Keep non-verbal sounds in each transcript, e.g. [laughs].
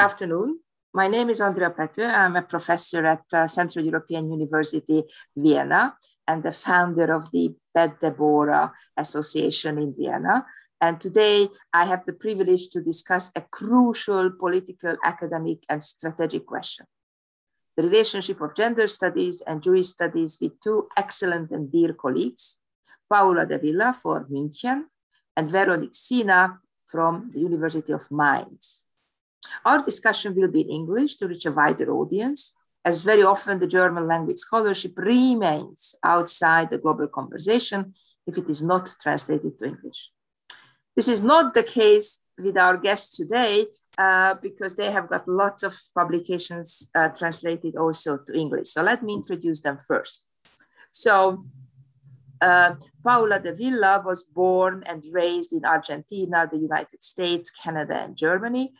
Afternoon. My name is Andrea Pető. I'm a professor at uh, Central European University, Vienna, and the founder of the Beit Deborah Association in Vienna. And today I have the privilege to discuss a crucial political, academic, and strategic question the relationship of gender studies and Jewish studies with two excellent and dear colleagues, Paula de Villa for München and Veronique Sina from the University of Mainz. Our discussion will be in English to reach a wider audience, as very often the German language scholarship remains outside the global conversation if it is not translated to English. This is not the case with our guests today uh, because they have got lots of publications uh, translated also to English. So let me introduce them first. So uh, Paula de Villa was born and raised in Argentina, the United States, Canada, and Germany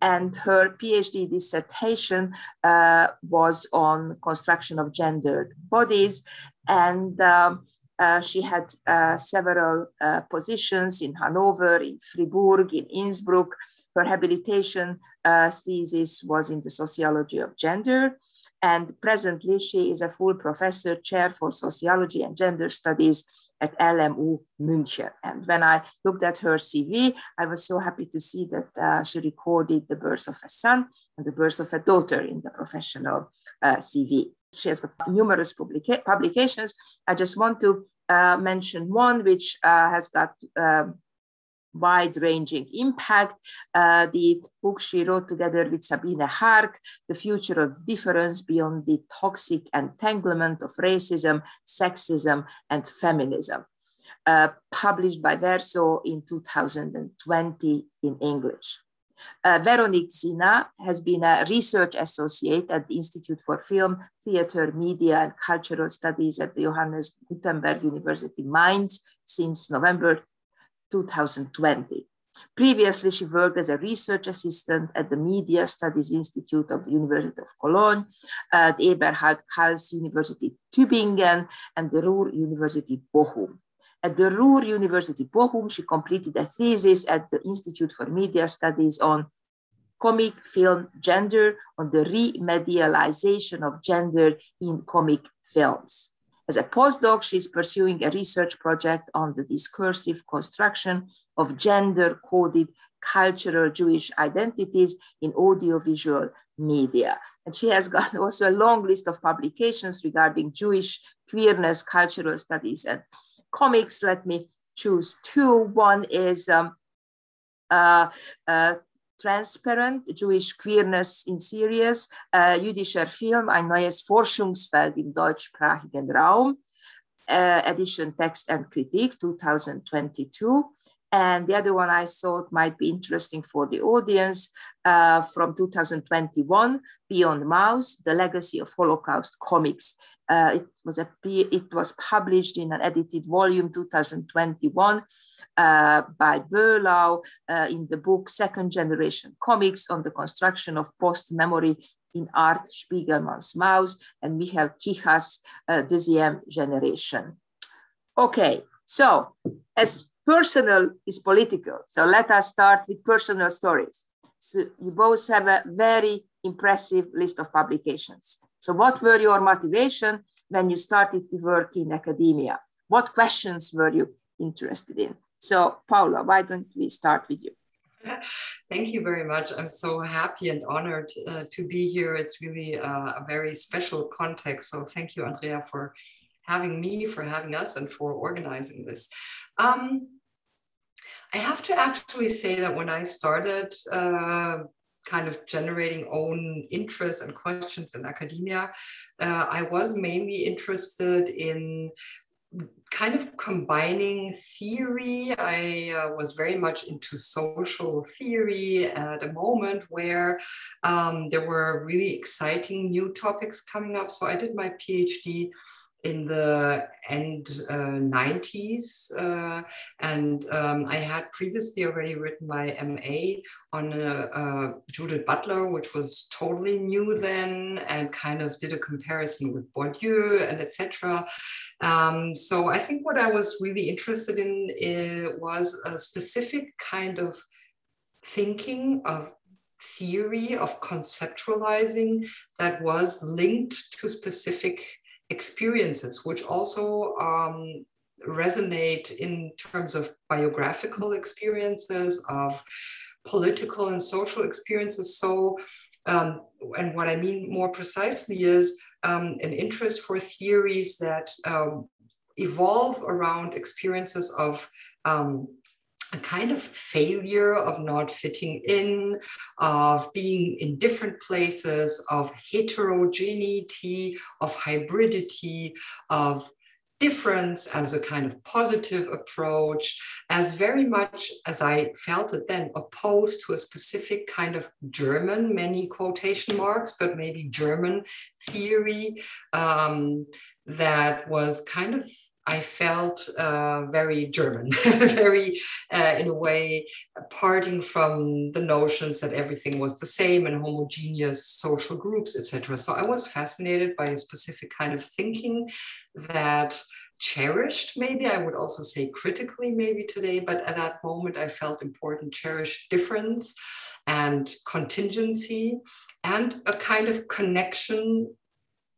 and her PhD dissertation uh, was on construction of gendered bodies. And um, uh, she had uh, several uh, positions in Hanover, in Fribourg, in Innsbruck. Her habilitation uh, thesis was in the sociology of gender. And presently, she is a full professor, chair for sociology and gender studies at LMU München. And when I looked at her CV, I was so happy to see that uh, she recorded the birth of a son and the birth of a daughter in the professional uh, CV. She has got numerous publica- publications. I just want to uh, mention one which uh, has got um, wide ranging impact. Uh, the book she wrote together with Sabine Hark, The Future of Difference Beyond the Toxic Entanglement of Racism, Sexism, and Feminism, uh, published by Verso in 2020 in English. Uh, Veronique Sina has been a research associate at the Institute for Film, Theater, Media, and Cultural Studies at the Johannes Gutenberg University Mainz since November 2020. Previously, she worked as a research assistant at the Media Studies Institute of the University of Cologne, at Eberhard Karls University Tübingen, and the Ruhr University Bochum. At the Ruhr University Bochum, she completed a thesis at the Institute for Media Studies on comic film gender, on the remedialization of gender in comic films. As a postdoc, she's pursuing a research project on the discursive construction of gender coded cultural Jewish identities in audiovisual media. And she has [laughs] got also a long list of publications regarding Jewish queerness, cultural studies, and comics. Let me choose two. One is um, uh, uh, transparent Jewish Queerness in Series, äh, jüdischer Film, ein neues Forschungsfeld im deutschsprachigen Raum, äh, Edition Text and Critique 2022. And the other one I thought might be interesting for the audience uh, from 2021, Beyond Maus, The Legacy of Holocaust Comics. Uh, it, was a, it was published in an edited volume 2021 uh, by Böhlau uh, in the book Second Generation Comics on the Construction of Post Memory in Art Spiegelman's Maus and Michael Kichka's uh, Deuxième Generation. Okay, so as personal is political, so let us start with personal stories. So you both have a very impressive list of publications. So what were your motivation when you started to work in academia? What questions were you interested in? So, Paula, why don't we start with you? [laughs] Thank you very much. I'm so happy and honored uh, to be here. It's really uh, a very special context. So, thank you, Andrea, for having me, for having us, and for organizing this. Um, I have to actually say that when I started uh, kind of generating own interests and questions in academia, uh, I was mainly interested in kind of combining theory. I uh, was very much into social theory at a moment where um, there were really exciting new topics coming up. So I did my PhD in the end uh, 90s. Uh, and um, I had previously already written my MA on Judith Butler, which was totally new then, and kind of did a comparison with Bourdieu and etc. Um, so I think what I was really interested in uh, was a specific kind of thinking of theory of conceptualizing that was linked to specific experiences, which also um, resonate in terms of biographical experiences, of political and social experiences. So, um, and what I mean more precisely is um, an interest for theories that um, evolve around experiences of um, a kind of failure of not fitting in, of being in different places, of heterogeneity, of hybridity, of difference as a kind of positive approach, as very much as I felt it then, opposed to a specific kind of German, many quotation marks, but maybe German theory um, that was kind of I felt uh, very German, [laughs] very, uh, in a way, parting from the notions that everything was the same and homogeneous social groups, etc. So I was fascinated by a specific kind of thinking that cherished, maybe I would also say critically, maybe today, but at that moment I felt important, cherished difference and contingency and a kind of connection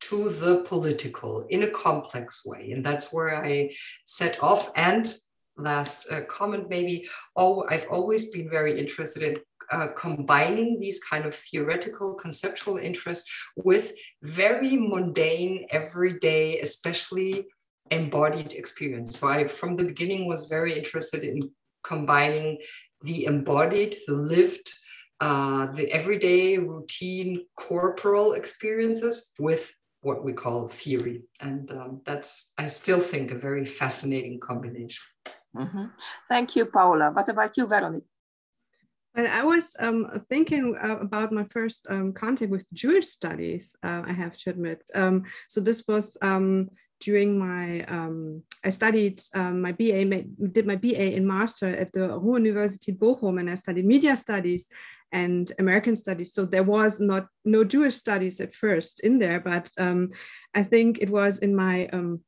to the political in a complex way. And that's where I set off. And last uh, comment, maybe, oh, I've always been very interested in uh, combining these kind of theoretical conceptual interests with very mundane everyday especially embodied experience so i from the beginning was very interested in combining the embodied the lived uh, the everyday routine corporal experiences with what we call theory. And um, that's, I still think, a very fascinating combination. Mm-hmm. Thank you, Paula. What about you, Veronique? Well, I was um, thinking uh, about my first um, contact with Jewish studies, uh, I have to admit. Um, so this was um, during my, um, I studied um, my BA, did my BA in master at the Ruhr University Bochum, and I studied media studies and American studies. So there was not no Jewish studies at first in there, but um, I think it was in my um,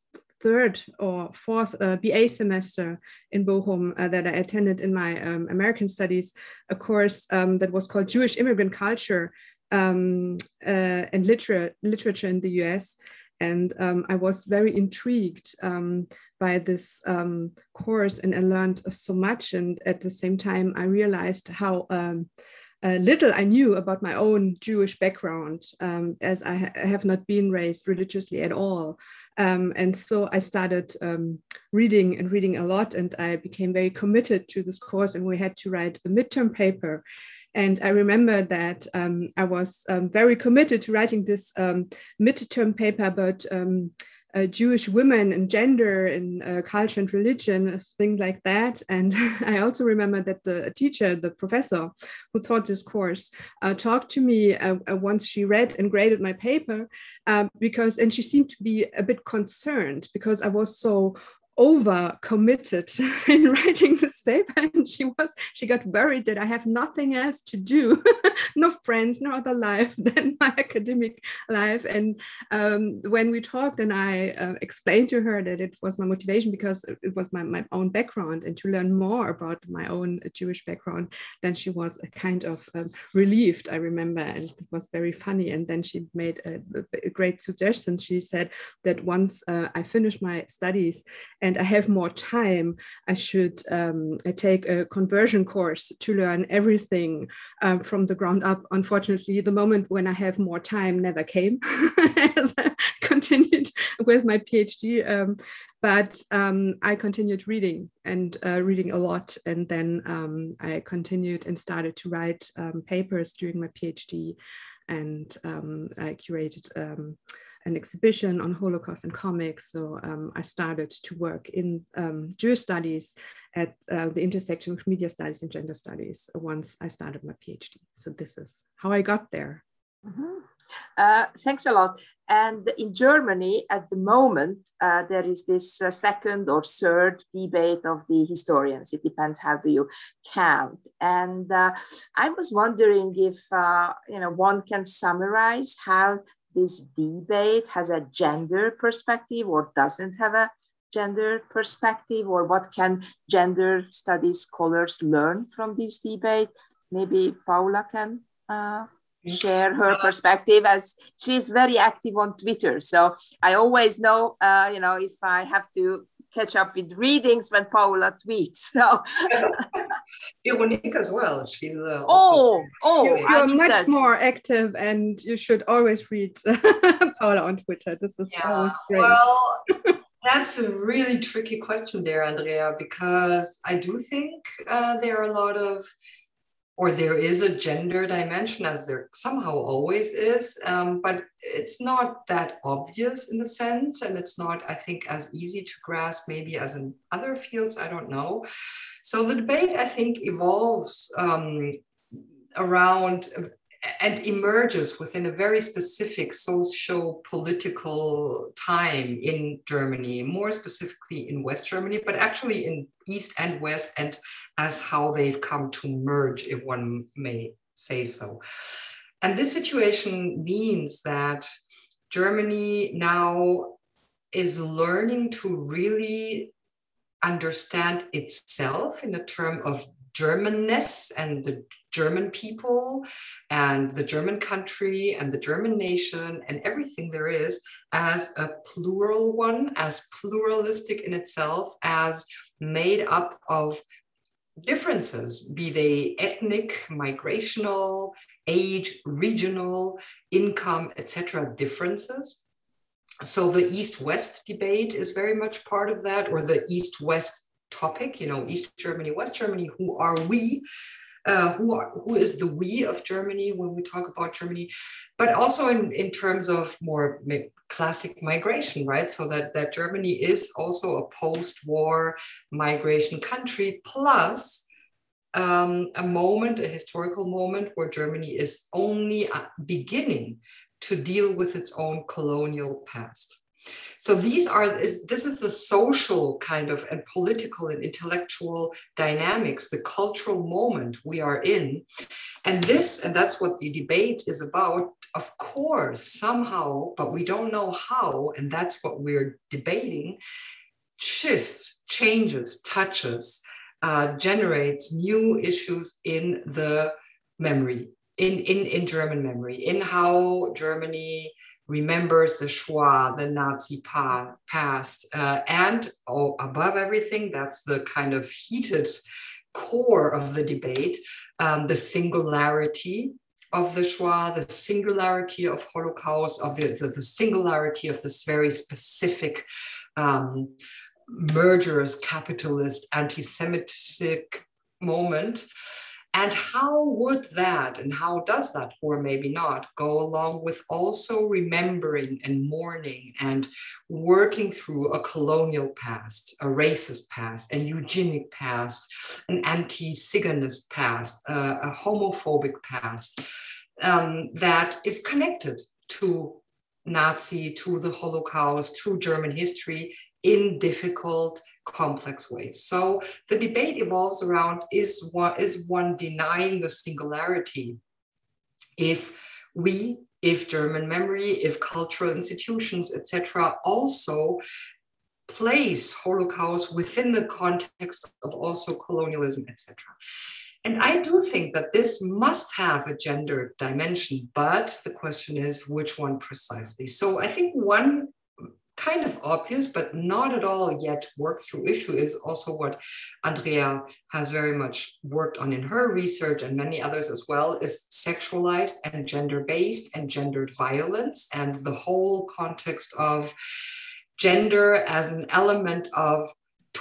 third or fourth uh, BA semester in Bochum uh, that I attended in my um, American studies, a course um, that was called Jewish Immigrant Culture um, uh, and Liter Literature in the US. And um, I was very intrigued um, by this um, course, and I learned so much. And at the same time, I realized how little I knew about my own Jewish background, um, as I, ha I, have not been raised religiously at all. Um, and so I started um, reading and reading a lot, and I became very committed to this course. And we had to write a midterm paper. And I remember that um, I was um, very committed to writing this um, midterm paper about uh, Jewish women and gender and uh, culture and religion, things like that. And [laughs] I also remember that the teacher, the professor who taught this course, uh, talked to me uh, uh, once she read and graded my paper um, because, and she seemed to be a bit concerned because I was so over committed [laughs] in writing this paper and she was she got worried that i have nothing else to do [laughs] no friends no other life [laughs] than my academic life. And um, when we talked and i uh, explained to her that it was my motivation because it was my, my own background and to learn more about my own jewish background then she was a kind of um, relieved i remember and it was very funny. And then she made a, a great suggestion. She said that once uh, i finished my studies and and I have more time, I should um, I take a conversion course to learn everything um, from the ground up. Unfortunately, the moment when I have more time never came [laughs] as I continued with my PhD. Um, but um, I continued reading and uh, reading a lot. And then um, I continued and started to write papers during my PhD. And I curated an exhibition on Holocaust and comics. So um, I started to work in Jewish studies at uh, the intersection of media studies and gender studies once I started my PhD. So this is how I got there. Mm -hmm. Uh, thanks a lot. And in Germany, at the moment, uh, there is this uh, second or third debate of the historians. It depends how do you count. And uh, I was wondering if uh, you know one can summarize how this debate has a gender perspective or doesn't have a gender perspective, or what can gender studies scholars learn from this debate? Maybe Paula can uh, share her perspective as she's very active on Twitter. So I always know, uh, you know, if I have to catch up with readings when Paula tweets. [laughs] So [laughs] Veronique as well. She's uh, oh oh you're much that. more active, and you should always read [laughs] Paula on Twitter. This is yeah. always great. Well. [laughs] That's a really tricky question there, Andrea, because I do think uh, there are a lot of or there is a gender dimension as there somehow always is um, but it's not that obvious in the sense and it's not i think as easy to grasp maybe as in other fields i don't know. So the debate i think evolves um, around and emerges within a very specific social political time in Germany, more specifically in West Germany, but actually in East and West, and as how they've come to merge, if one may say so. And this situation means that Germany now is learning to really understand itself in a term of Germanness and the German people and the German country and the German nation and everything there is as a plural one, as pluralistic in itself, as made up of differences, be they ethnic, migrational, age, regional, income, etc., differences. So the East-West debate is very much part of that, or the East-West topic, you know, East Germany, West Germany, who are we? Uh, who are who is the we of Germany when we talk about Germany, but also in, in terms of more classic migration, right? So that, that Germany is also a post-war migration country, plus um, a moment, a historical moment where Germany is only uh, beginning to deal with its own colonial past. So these are this, is the social kind of and political and intellectual dynamics, the cultural moment we are in. And this, and that's what the debate is about, of course, somehow, but we don't know how, and that's what we're debating, shifts, changes, touches, uh, generates new issues in the memory, in, in, in German memory, in how Germany remembers the Shoah, the Nazi past, uh, and oh, above everything, that's the kind of heated core of the debate, um, the singularity of the Shoah, the singularity of Holocaust, of the, the, the singularity of this very specific um, murderous, capitalist, anti-Semitic moment. And how would that, and how does that, or maybe not, go along with also remembering and mourning and working through a colonial past, a racist past, an eugenic past, an anti Ziganist past, uh, a homophobic past um, that is connected to Nazi, to the Holocaust, to German history in difficult complex ways. So the debate evolves around is one, is one denying the singularity if we, if German memory, if cultural institutions, etc., also place Holocaust within the context of also colonialism, etc. And I do think that this must have a gender dimension, but the question is which one precisely. So I think one kind of obvious, but not at all yet worked through issue is also what Andrea has very much worked on in her research and many others as well is sexualized and gender based and gendered violence and the whole context of gender as an element of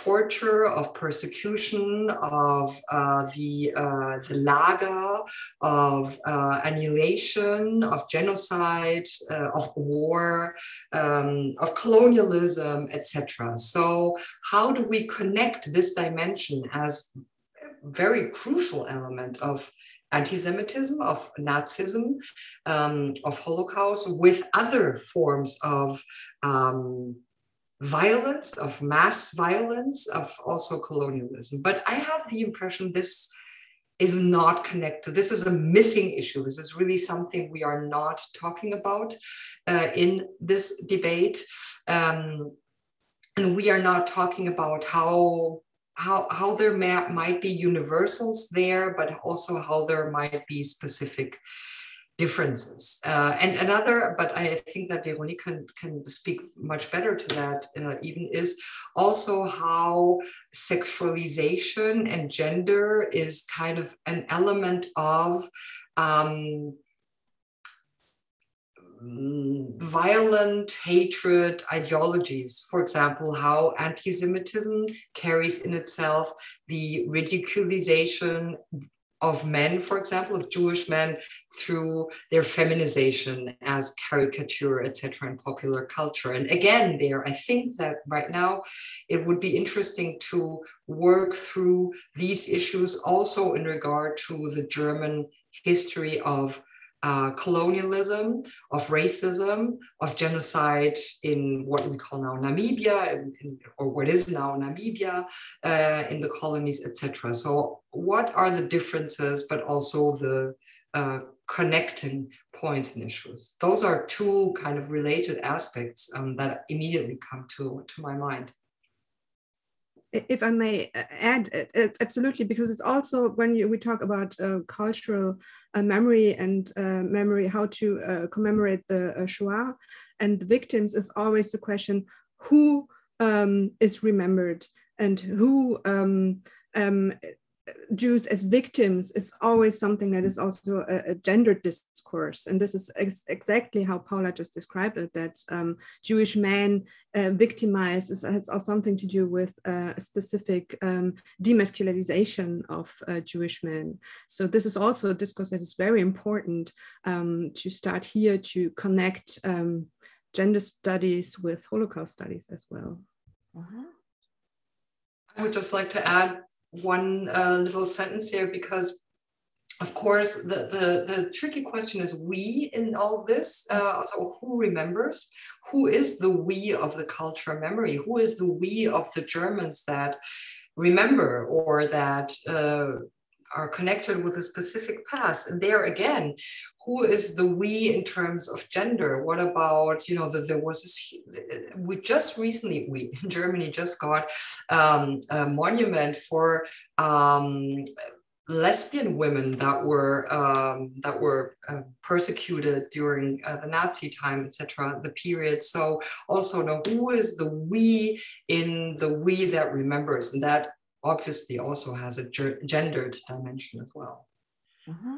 torture, of persecution, of uh, the, uh, the lager, of uh, annihilation, of genocide, uh, of war, um, of colonialism, etc. So, how do we connect this dimension as a very crucial element of anti-Semitism, of Nazism, um, of Holocaust, with other forms of um, violence, of mass violence, of also colonialism. But I have the impression this is not connected. This is a missing issue. This is really something we are not talking about uh, in this debate. Um, and we are not talking about how how, how there may, might be universals there, but also how there might be specific differences. Uh, and another, but I think that Veronique can, can speak much better to that uh, even, is also how sexualization and gender is kind of an element of um, violent hatred ideologies. For example, how anti Semitism carries in itself the ridiculization of men, for example, of Jewish men through their feminization as caricature, etc., in popular culture. And again, there, I think that right now it would be interesting to work through these issues also in regard to the German history of uh, colonialism, of racism, of genocide in what we call now Namibia, in, in, or what is now Namibia, uh, in the colonies, etc. So, what are the differences, but also the uh, connecting points and issues? Those are two kind of related aspects um, that immediately come to, to my mind if I may uh, add, it's absolutely because it's also when you, we talk about uh, cultural uh, memory and uh, memory, how to uh, commemorate the uh, Shoah. And the victims is always the question who um, is remembered and who um, um, Jews as victims is always something that is also a, a gendered discourse. And this is ex exactly how Paula just described it that um, Jewish men uh, victimized is, has also something to do with uh, a specific um, demasculinization of uh, Jewish men. So, this is also a discourse that is very important um, to start here to connect um, gender studies with Holocaust studies as well. -huh. I would just like to add one uh, little sentence here because of course the, the, the tricky question is we in all this uh, so who remembers? Who is the we of the culture memory? Who is the we of the germans that remember or that uh, are connected with a specific past and there again who is the we in terms of gender what about you know that there was this we just recently we in germany just got um, a monument for um, lesbian women that were um, that were uh, persecuted during uh, the Nazi time, etc., the period. So also know who is the we in the we that remembers, and that obviously also has a gendered dimension as well. Mm-hmm.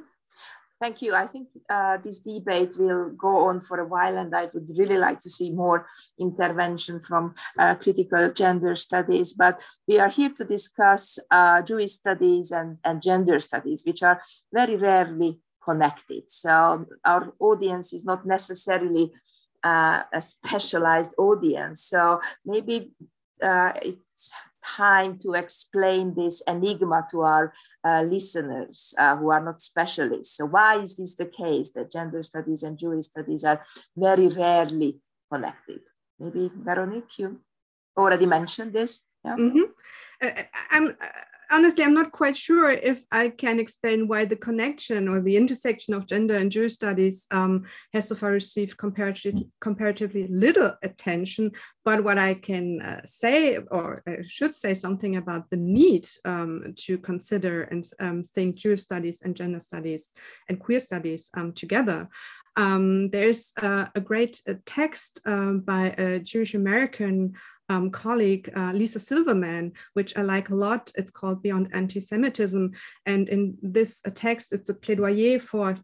Thank you. I think uh, this debate will go on for a while, and I would really like to see more intervention from uh, critical gender studies. But we are here to discuss uh, Jewish studies and, and gender studies, which are very rarely connected. So our audience is not necessarily uh, a specialized audience. So maybe uh, it's time to explain this enigma to our uh, listeners uh, who are not specialists. So, why is this the case that gender studies and Jewish studies are very rarely connected? Maybe Veronique, you already mentioned this. Yeah. Mm-hmm. Uh, I'm honestly, I'm not quite sure if I can explain why the connection or the intersection of gender and Jewish studies um, has so far received comparatively, comparatively little attention. But what I can uh, say, or I should say something about the need um, to consider and um, think Jewish studies and gender studies and queer studies um, together. Um, there's uh, a great uh, text um, by a Jewish American um, colleague, uh, Lisa Silverman, which I like a lot. It's called Beyond Anti Semitism. And in this uh, text, it's a plaidoyer for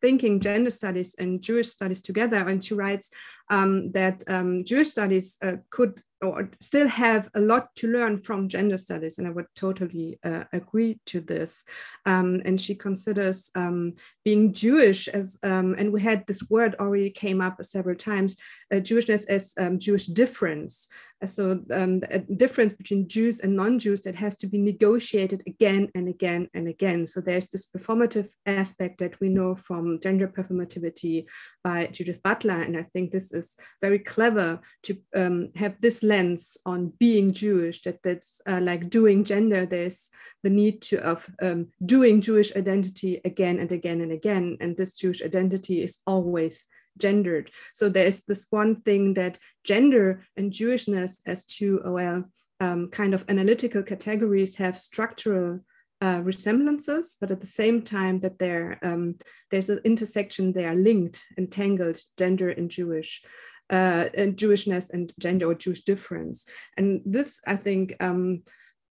thinking gender studies and Jewish studies together. And she writes um, that um, Jewish studies uh, could or still have a lot to learn from gender studies, and I would totally uh, agree to this. Um, and she considers um, being Jewish as, um, and we had this word already came up several times, uh, Jewishness as um, Jewish difference. So um, a difference between Jews and non-Jews that has to be negotiated again and again and again. So there's this performative aspect that we know from gender performativity by Judith Butler, and I think this is very clever to um, have this lens on being Jewish. That that's uh, like doing gender. There's the need to of um, doing Jewish identity again and again and again, and this Jewish identity is always gendered. So there's this one thing that gender and Jewishness as two well um, kind of analytical categories have structural uh, resemblances, but at the same time that they're, um, there's an intersection, they are linked, entangled, gender and Jewish. Uh, and Jewishness and gender or Jewish difference. And this, I think, um,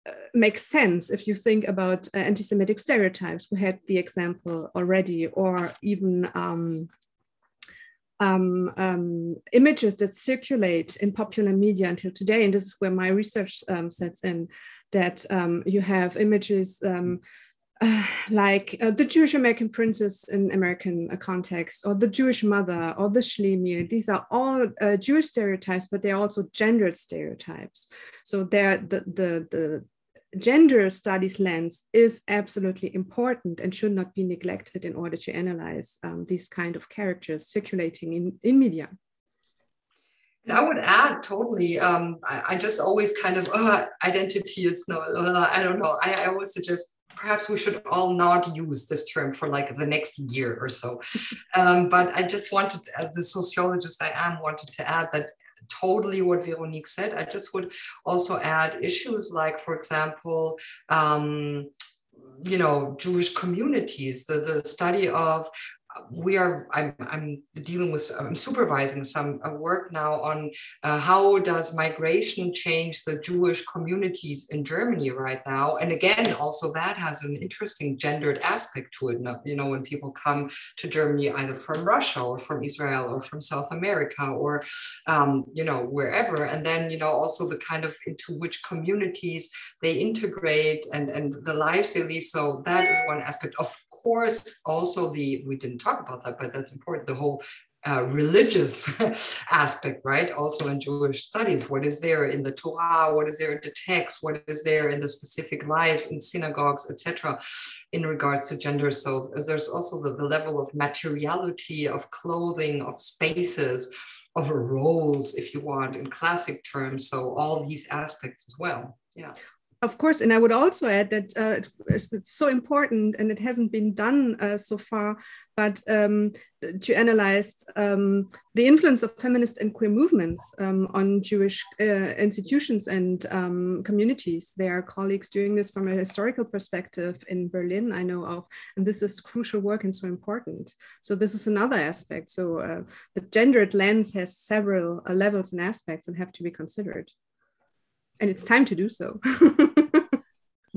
uh, makes sense if you think about uh, anti-Semitic stereotypes. We had the example already, or even um, um, um, images that circulate in popular media until today. And this is where my research um, sets in that um, you have images um, uh, [sighs] like uh, the Jewish American princess in American uh, context, or the Jewish mother, or the Schlemiel. These are all uh, Jewish stereotypes, but they're also gendered stereotypes. So they're the, the, the gender studies lens is absolutely important and should not be neglected in order to analyze um, these kind of characters circulating in, in media. I would add totally. Um, I, I, just always kind of [laughs] uh, identity. It's no, uh, I don't know. I, I, always suggest perhaps we should all not use this term for like the next year or so. Um, but I just wanted, as the sociologist I am, wanted to add that totally what Veronique said. I just would also add issues like, for example, um, you know, Jewish communities, the, the study of we are I'm, I'm dealing with i'm supervising some uh, work now on uh, how does migration change the jewish communities in germany right now? And again also that has an interesting gendered aspect to it you know when people come to germany either from russia or from israel or from south america or um, you know wherever. And then you know also the kind of into which communities they integrate and and the lives they live so that is one aspect. Of course also the we didn't talk about that, but that's important. The whole uh, religious [laughs] aspect, right? Also in Jewish studies, what is there in the Torah? What is there in the text? What is there in the specific lives in synagogues, etc., in regards to gender? So there's also the, the level of materiality, of clothing, of spaces, of roles, if you want, in classic terms. So all these aspects as well. Yeah. Of course, and I would also add that uh, it's, it's, so important, and it hasn't been done uh, so far, but um, to analyze um, the influence of feminist and queer movements um, on Jewish uh, institutions and um, communities. There are colleagues doing this from a historical perspective in Berlin, I know of, and this is crucial work and so important. So this is another aspect. So uh, the gendered lens has several uh, levels and aspects and have to be considered and it's time to do so. [laughs]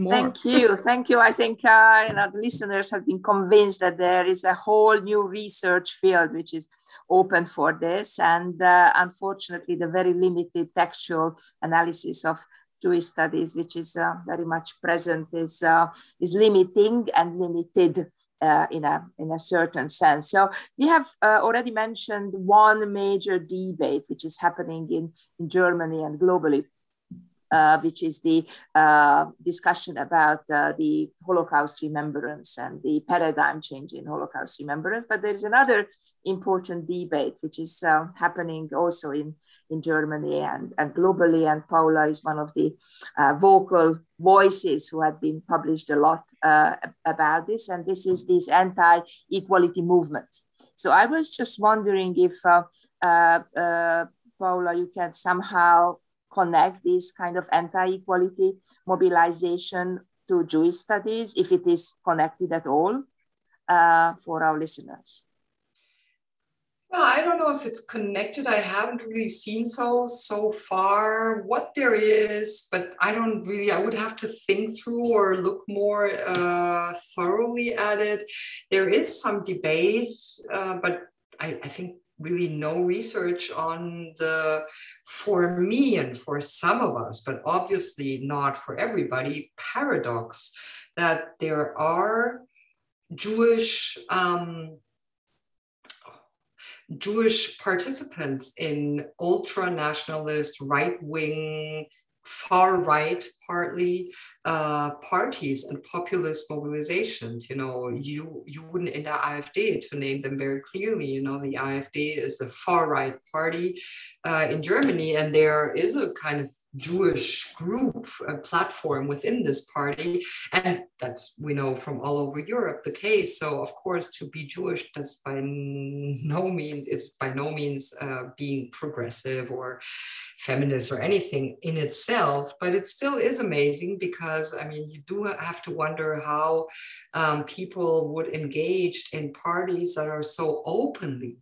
Thank you. Thank you. I think uh, listeners have been convinced that there is a whole new research field which is open for this. And uh, unfortunately, the very limited textual analysis of Jewish studies, which is uh, very much present, is, uh, is limiting and limited. Uh, in a in a certain sense. So we have uh, already mentioned one major debate which is happening in, in Germany and globally which is the uh, discussion about uh, the Holocaust remembrance and the paradigm change in Holocaust remembrance. But there is another important debate which is uh, happening also in, in Germany and, and globally. And Paula is one of the uh, vocal voices who have been published a lot uh, about this. And this is this anti equality movement. So I was just wondering if. Paula, you can somehow connect this kind of anti-equality mobilization to Jewish studies, if it is connected at all, uh, for our listeners? Well, I don't know if it's connected. I haven't really seen so so far what there is, but I don't really. I would have to think through or look more uh, thoroughly at it. There is some debate, uh, but I, I think really no research on the for me and for some of us but obviously not for everybody paradox that there are jewish um, jewish participants in ultra nationalist right wing far right partly uh, parties and populist mobilizations. You know, you you wouldn't in the AfD to name them very clearly. You know, the AfD is a far right party uh, in Germany, and there is a kind of Jewish group a platform within this party, and that's we know from all over Europe the case. So of course, to be Jewish does by no means is by no means uh, being progressive or feminist or anything in itself, but it still is amazing because I mean, you do have to wonder how um, people would engage in parties that are so openly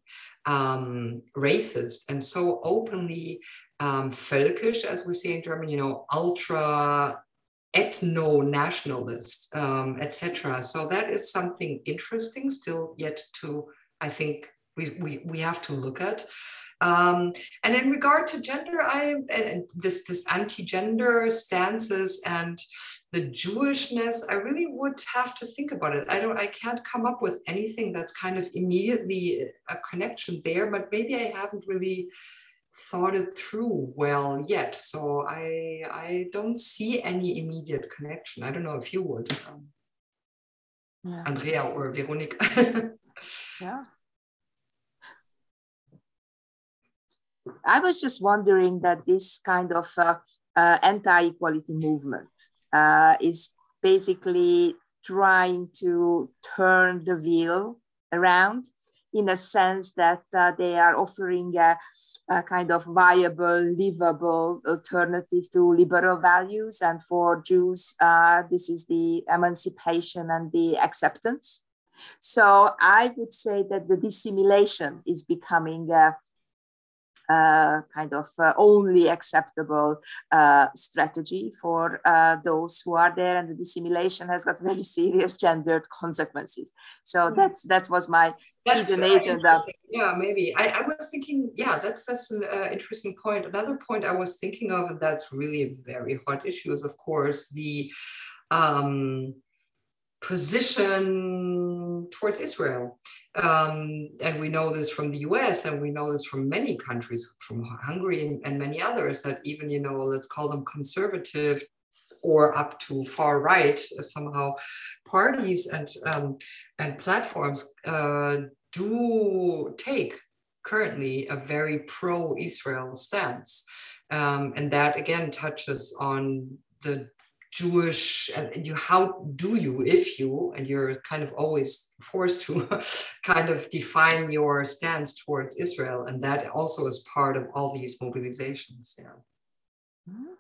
um, racist and so openly um, völkisch, as we say in German, you know, ultra ethno-nationalist, um, etc. So that is something interesting still yet to, I think, we, we, we have to look at. Um, and in regard to gender, I and this this anti-gender stances and the Jewishness, I really would have to think about it. I don't, I can't come up with anything that's kind of immediately a connection there, but maybe I haven't really thought it through well yet. So I I don't see any immediate connection. I don't know if you would, um, yeah. Andrea or Veronica. [laughs] yeah. I was just wondering that this kind of uh, uh, anti-equality movement uh, is basically trying to turn the wheel around in a sense that uh, they are offering a, a, kind of viable, livable alternative to liberal values. And for Jews, uh, this is the emancipation and the acceptance. So I would say that the dissimulation is becoming uh, kind of uh, only acceptable uh, strategy for uh, those who are there, and the dissimulation has got [laughs] very serious gendered consequences. So mm-hmm. that's that was my that's hidden agenda. Yeah, maybe I, I, was thinking. Yeah, that's that's an uh, interesting point. Another point I was thinking of, and that's really a very hot issue, is of course the um, position towards Israel. Um, and we know this from the US and we know this from many countries, from Hungary and, and many others, that even, you know, let's call them conservative or up to far right somehow parties and um, and platforms uh, do take currently a very pro-Israel stance, um, and that again touches on the Jewish and you how do you if you and you're kind of always forced to [laughs] kind of define your stance towards Israel and that also is part of all these mobilizations yeah mm-hmm.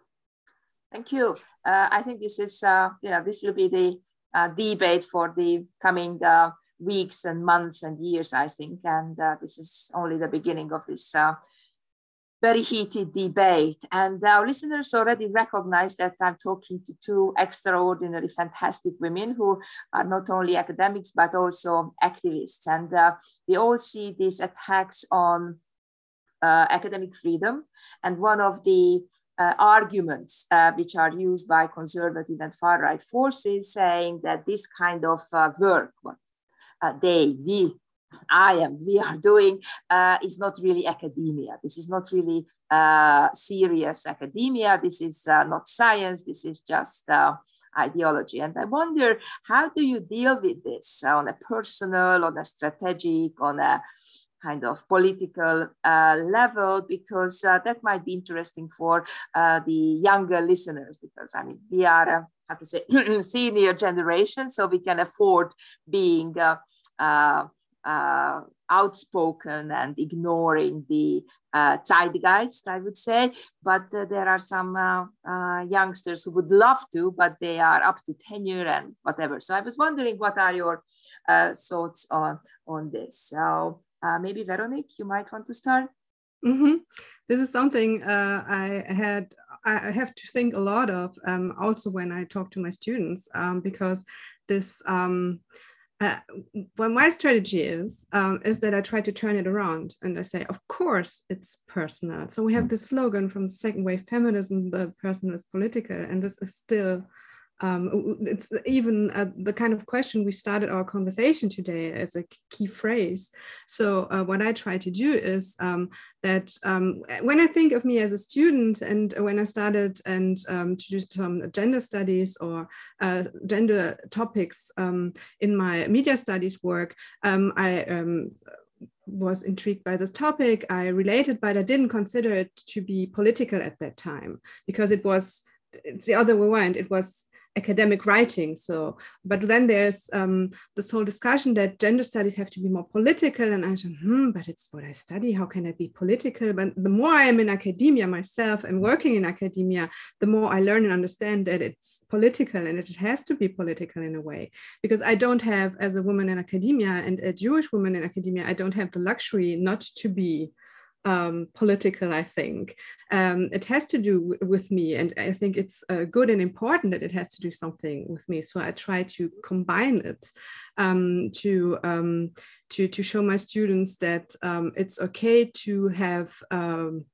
thank you uh, I think this is uh, you know this will be the uh, debate for the coming uh, weeks and months and years I think and uh, this is only the beginning of this uh, very heated debate. And our listeners already recognize that I'm talking to two extraordinary, fantastic women who are not only academics, but also activists. And uh, we all see these attacks on uh, academic freedom. And one of the uh, arguments uh, which are used by conservative and far right forces saying that this kind of uh, work, what uh, they, we I am, we are doing uh, is not really academia. This is not really uh, serious academia. This is uh, not science. This is just uh, ideology. And I wonder, how do you deal with this on a personal, on a strategic, on a kind of political uh, level because uh, that might be interesting for the younger listeners because I mean we are how to say [clears throat] senior generation so we can afford being uh, outspoken and ignoring the uh, zeitgeist, I would say. But uh, there are some uh, uh, youngsters who would love to, but they are up to tenure and whatever. So I was wondering, what are your uh, thoughts on on this? So Uh, maybe Veronique, you might want to start. Mm-hmm. This is something uh, I had I have to think a lot of um, also when I talk to my students um, because this um, uh, what my strategy is um, is that I try to turn it around and I say, of course, it's personal. So we have the slogan from second wave feminism: "The personal is political," and this is still um, it's even uh, the kind of question we started our conversation today as a key phrase. So uh, what I try to do is um, that um, when I think of me as a student and when I started and um, to do some gender studies or uh, gender topics um, in my media studies work, um, I was intrigued by the topic. I related, but I didn't consider it to be political at that time because it was it's the other way around. It was academic writing. So, but then there's um, this whole discussion that gender studies have to be more political. And I said, hmm, but it's what I study. How can I be political? But the more I am in academia myself and working in academia, the more I learn and understand that it's political and it has to be political in a way. Because I don't have, as a woman in academia and a Jewish woman in academia, I don't have the luxury not to be um, political, I think. Um, it has to do with me, and I think it's uh, good and important that it has to do something with me. So I try to combine it um, to, um, to, to show my students that um, it's okay to have. Um,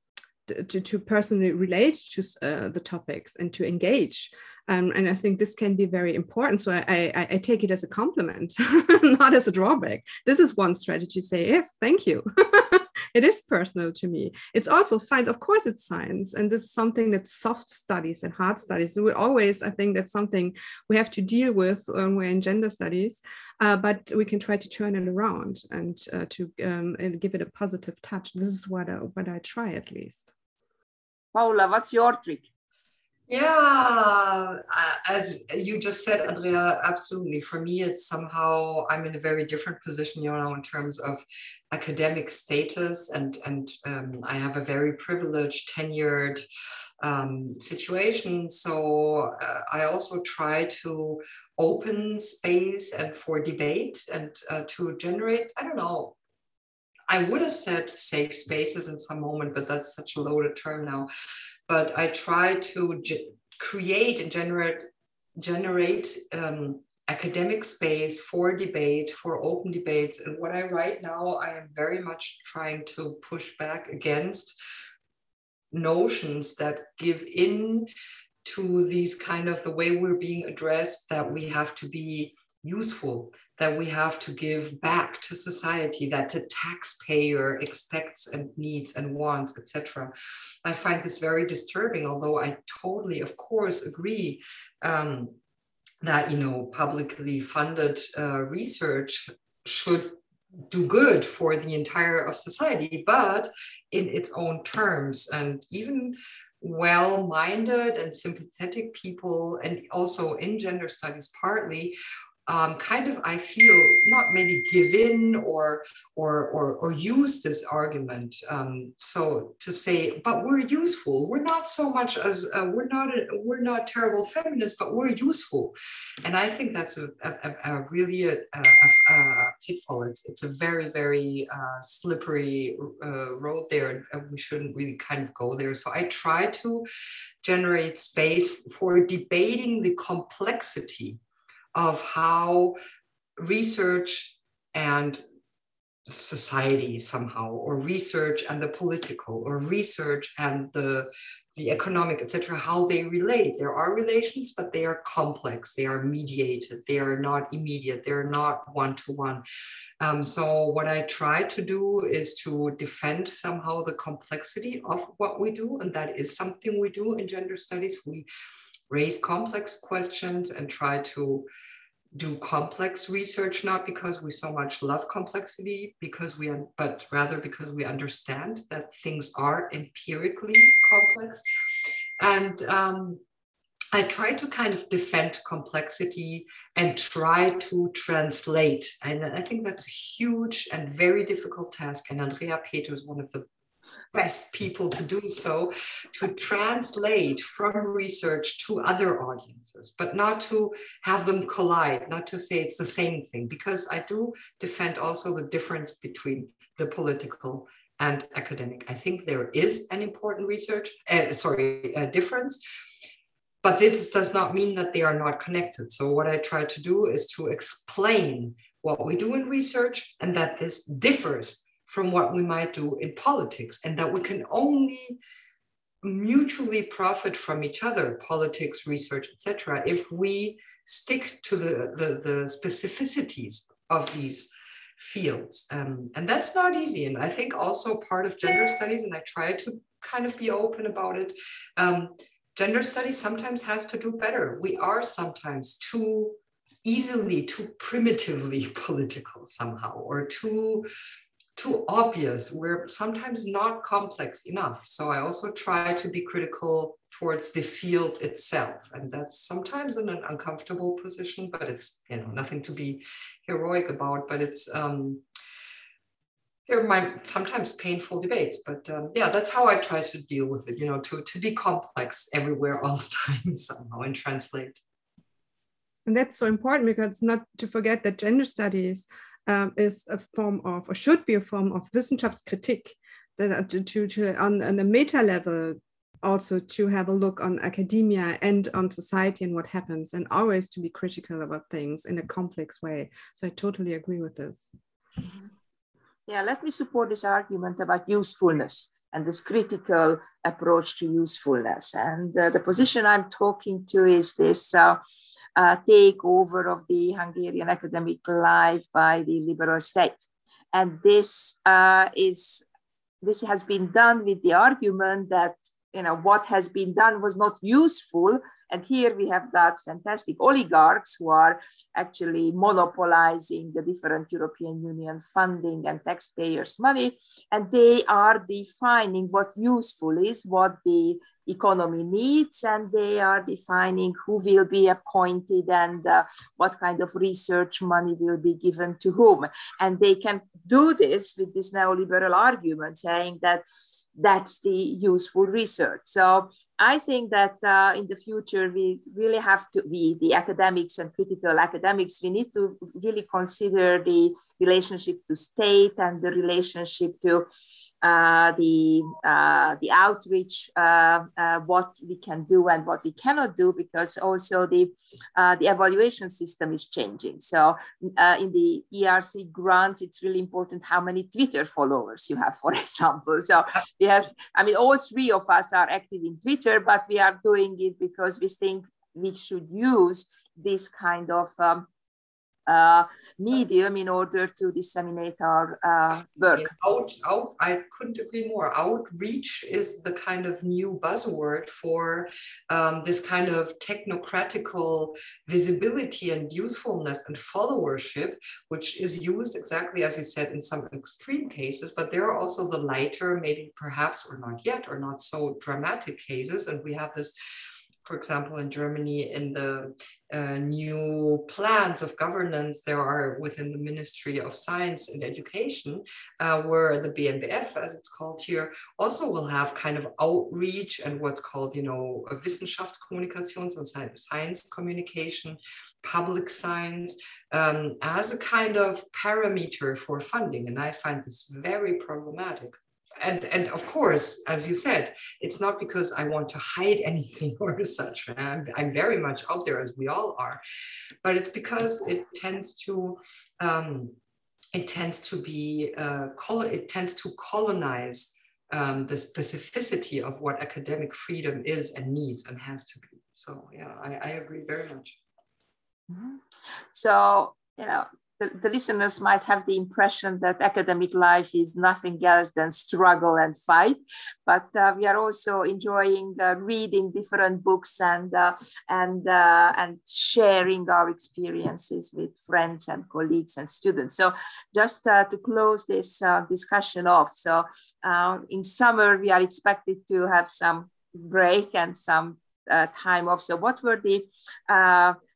to, to personally relate to uh, the topics and to engage. Um, and I think this can be very important. So I, I, I take it as a compliment, [laughs] not as a drawback. This is one strategy. Say yes, thank you. [laughs] [laughs] it is personal to me. It's also science. Of course, it's science. And this is something that soft studies and hard studies, we always, I think that's something we have to deal with when we're in gender studies. Uh, but we can try to turn it around and uh, to um, and give it a positive touch. This is what I, what I try at least. Paula, what's your trick? Yeah, as you just said, Andrea, absolutely. For me, it's somehow I'm in a very different position, you know, in terms of academic status, and and um, I have a very privileged, tenured um, situation. So uh, I also try to open space and for debate and uh, to generate. I don't know. I would have said safe spaces in some moment, but that's such a loaded term now but I try to create and generate generate um, academic space for debate, for open debates. And what I write now, I am very much trying to push back against notions that give in to these kind of the way we're being addressed, that we have to be useful, that we have to give back to society, that the taxpayer expects and needs and wants, etc. I find this very disturbing, although I totally, of course, agree um, that you know publicly funded uh, research should do good for the entire of society, but in its own terms. And even well-minded and sympathetic people, and also in gender studies partly, um, kind of I feel not maybe give in or or or, or use this argument. Um, so to say, but we're useful. We're not so much as uh, we're not a, we're not terrible feminists, but we're useful. And I think that's a, a, a really a, pitfall. It's it's a very very uh, slippery uh, road there, and we shouldn't really kind of go there. So I try to generate space for debating the complexity of how research and society somehow or research and the political or research and the the economic etc how they relate. There are relations but they are complex. They are mediated. They are not immediate. They're not one to one so what i try to do is to defend somehow the complexity of what we do and that is something we do in gender studies. We raise complex questions and try to do complex research not because we so much love complexity because we are but rather because we understand that things are empirically complex and um, I try to kind of defend complexity and try to translate. And I think that's a huge and very difficult task. And Andrea Petö is one of the best people to do so to translate from research to other audiences but not to have them collide not to say it's the same thing because i do defend also the difference between the political and academic. I think there is an important research uh, sorry difference but this does not mean that they are not connected. So what i try to do is to explain what we do in research and that this differs from what we might do in politics, and that we can only mutually profit from each other, politics, research, etc., if we stick to the, the, the specificities of these fields. Um, and that's not easy. And I think also part of gender studies, and I try to kind of be open about it. Um, gender studies sometimes has to do better. We are sometimes too easily, too primitively [laughs] political somehow, or too too obvious. We're sometimes not complex enough. So I also try to be critical towards the field itself. And that's sometimes in an uncomfortable position, but it's you know nothing to be heroic about. But it's um there might sometimes painful debates, but um, yeah, that's how I try to deal with it, you know, to, to be complex everywhere all the [laughs] time somehow and translate. And that's so important because not to forget that gender studies um, is a form of, or should be a form of Wissenschaftskritik, that to, to, to on, on a meta level, also to have a look on academia and on society and what happens, and always to be critical about things in a complex way. So I totally agree with this. Yeah, let me support this argument about usefulness and this critical approach to usefulness. And uh, the position I'm talking to is this uh, uh, takeover of the Hungarian academic life by the liberal state. And this uh, is this has been done with the argument that you know what has been done was not useful and here we have got fantastic oligarchs who are actually monopolizing the different European Union funding and taxpayers' money. And they are defining what useful is, what the economy needs, and they are defining who will be appointed and uh, what kind of research money will be given to whom. And they can do this with this neoliberal argument saying that that's the useful research. So I think that uh, in the future, we really have to, we, the academics and critical academics, we need to really consider the relationship to state and the relationship to the uh, the outreach, uh, uh, what we can do and what we cannot do, because also the uh, the evaluation system is changing. So in the ERC grants, it's really important how many Twitter followers you have, [laughs] for example. So we have, I mean, all three of us are active in Twitter, but we are doing it because we think we should use this kind of um, uh, medium in order to disseminate our uh, work. Out, out, I couldn't agree more. Outreach is the kind of new buzzword for um, this kind of technocratical visibility and usefulness and followership, which is used exactly as you said in some extreme cases, but there are also the lighter, maybe perhaps or not yet, or not so dramatic cases. And we have this for example, in Germany, in the uh, new plans of governance there are within the Ministry of Science and Education, uh, where the BMBF, as it's called here, also will have kind of outreach and what's called, you know, Wissenschaftskommunikation, so science communication, public science, um, as a kind of parameter for funding. And I find this very problematic and and of course as you said it's not because i want to hide [laughs] anything or such. I'm, I'm very much out there as we all are. But it's because it tends to um, it tends to be uh, it tends to colonize um, the specificity of what academic freedom is and needs and has to be. So yeah i, I agree very much. Mm-hmm. so you know the, the, listeners might have the impression that academic life is nothing else than struggle and fight, but uh, we are also enjoying uh, reading different books and uh, and uh, and sharing our experiences with friends and colleagues and students. So, just uh, to close this uh, discussion off, so in summer we are expected to have some break and some time off. So, what were the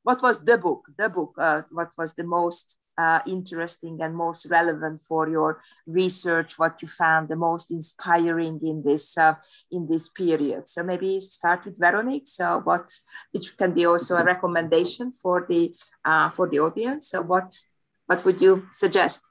what was the book? The book. what was the most uh, interesting and most relevant for your research, what you found the most inspiring in this uh, in this period. So maybe start with Veronique. So what, which can be also a recommendation for the uh, for the audience. So what what would you suggest?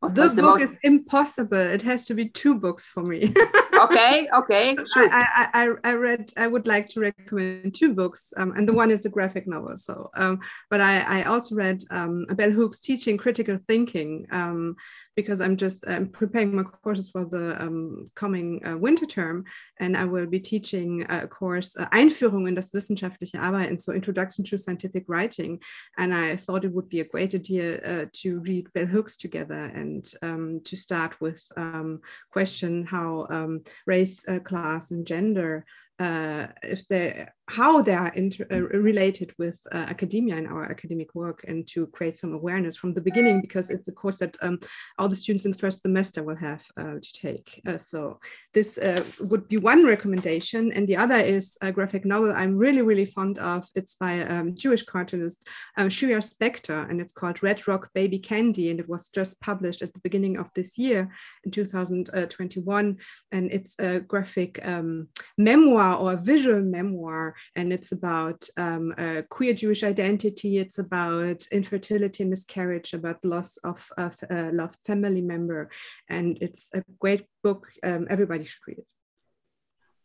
What the book most... is impossible. It has to be two books for me. [laughs] okay, [laughs] okay, sure. I, I, I read. I would like to recommend two books, um, and the one is a graphic novel. So, um, but I, I also read um, Bell Hooks teaching critical thinking, um, because I'm just um, preparing my courses for the um, coming uh, winter term, and I will be teaching a course uh, Einführung in das wissenschaftliche Arbeiten, so Introduction to Scientific Writing, and I thought it would be a great idea uh, to read Bell Hooks together and um, to start with um, question how um, race, uh, class, and gender uh, if they how they are inter, uh, related with uh, academia in our academic work and to create some awareness from the beginning because it's a course that um, all the students in the first semester will have uh, to take. Uh, so this uh, would be one recommendation. And the other is a graphic novel I'm really, really fond of. It's by a um, Jewish cartoonist, um, Shira Spector, and it's called Red Rock Baby Candy. And it was just published at the beginning of this year in 2021. And it's a graphic um, memoir or a visual memoir and it's about um, queer Jewish identity. It's about infertility, miscarriage, about loss of, of a loved family member, and it's a great book. Um, everybody should read it.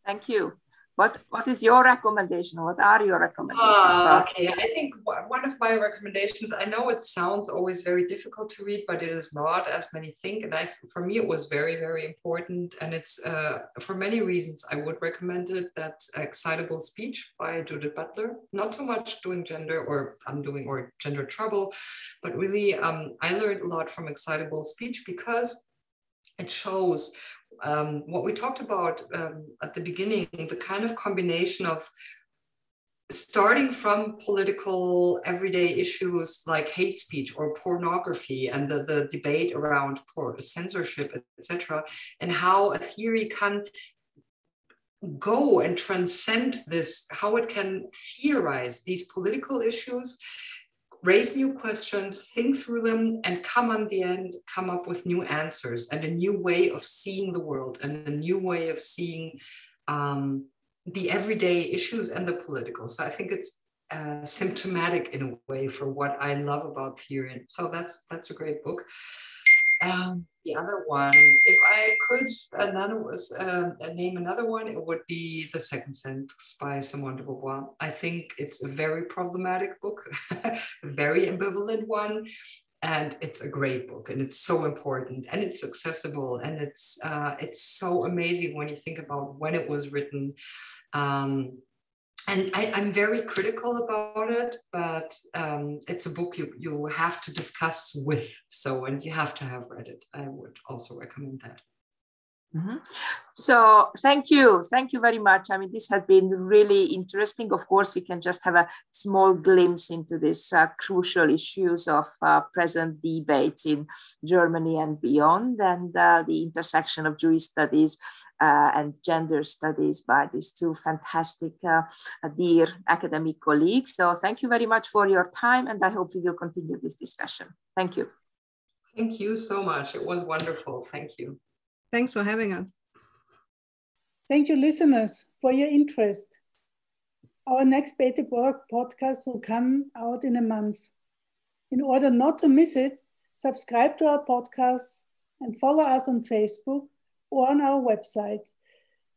Thank you. What what is your recommendation? What are your recommendations? Uh, okay, I think one of my recommendations. I know it sounds always very difficult to read, but it is not as many think. And I, for me, it was very very important, and it's uh, for many reasons. I would recommend it. That's Excitable Speech by Judith Butler. Not so much doing gender or undoing or gender trouble, but really, um, I learned a lot from Excitable Speech because it shows um, what we talked about um, at the beginning, the kind of combination of starting from political everyday issues like hate speech or pornography and the, the debate around censorship, etc., and how a theory can go and transcend this, how it can theorize these political issues raise new questions, think through them, and come on the end, come up with new answers and a new way of seeing the world and a new way of seeing um, the everyday issues and the political. So I think it's uh, symptomatic in a way for what I love about theory. So that's that's a great book. Um, the other one, if I could another was uh, name another one, it would be The Second Sex by Simone de Beauvoir. I think it's a very problematic book, [laughs] a very ambivalent one, and it's a great book, and it's so important, and it's accessible, and it's uh, it's so amazing when you think about when it was written. Um, and I, am very critical about it, but um, it's a book you, you have to discuss with. So, and you have to have read it. I would also recommend that. Mm-hmm. So, thank you. Thank you very much. I mean, this has been really interesting. Of course, we can just have a small glimpse into these uh, crucial issues of uh, present debates in Germany and beyond, and uh, the intersection of Jewish studies uh, and gender studies by these two fantastic, uh, dear academic colleagues. So thank you very much for your time, and I hope we will continue this discussion. Thank you. Thank you so much. It was wonderful. Thank you. Thanks for having us. Thank you, listeners, for your interest. Our next Beit Deborah podcast will come out in a month. In order not to miss it, subscribe to our podcast and follow us on Facebook or on our website,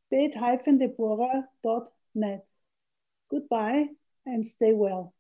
beit-deborah.net. Goodbye and stay well.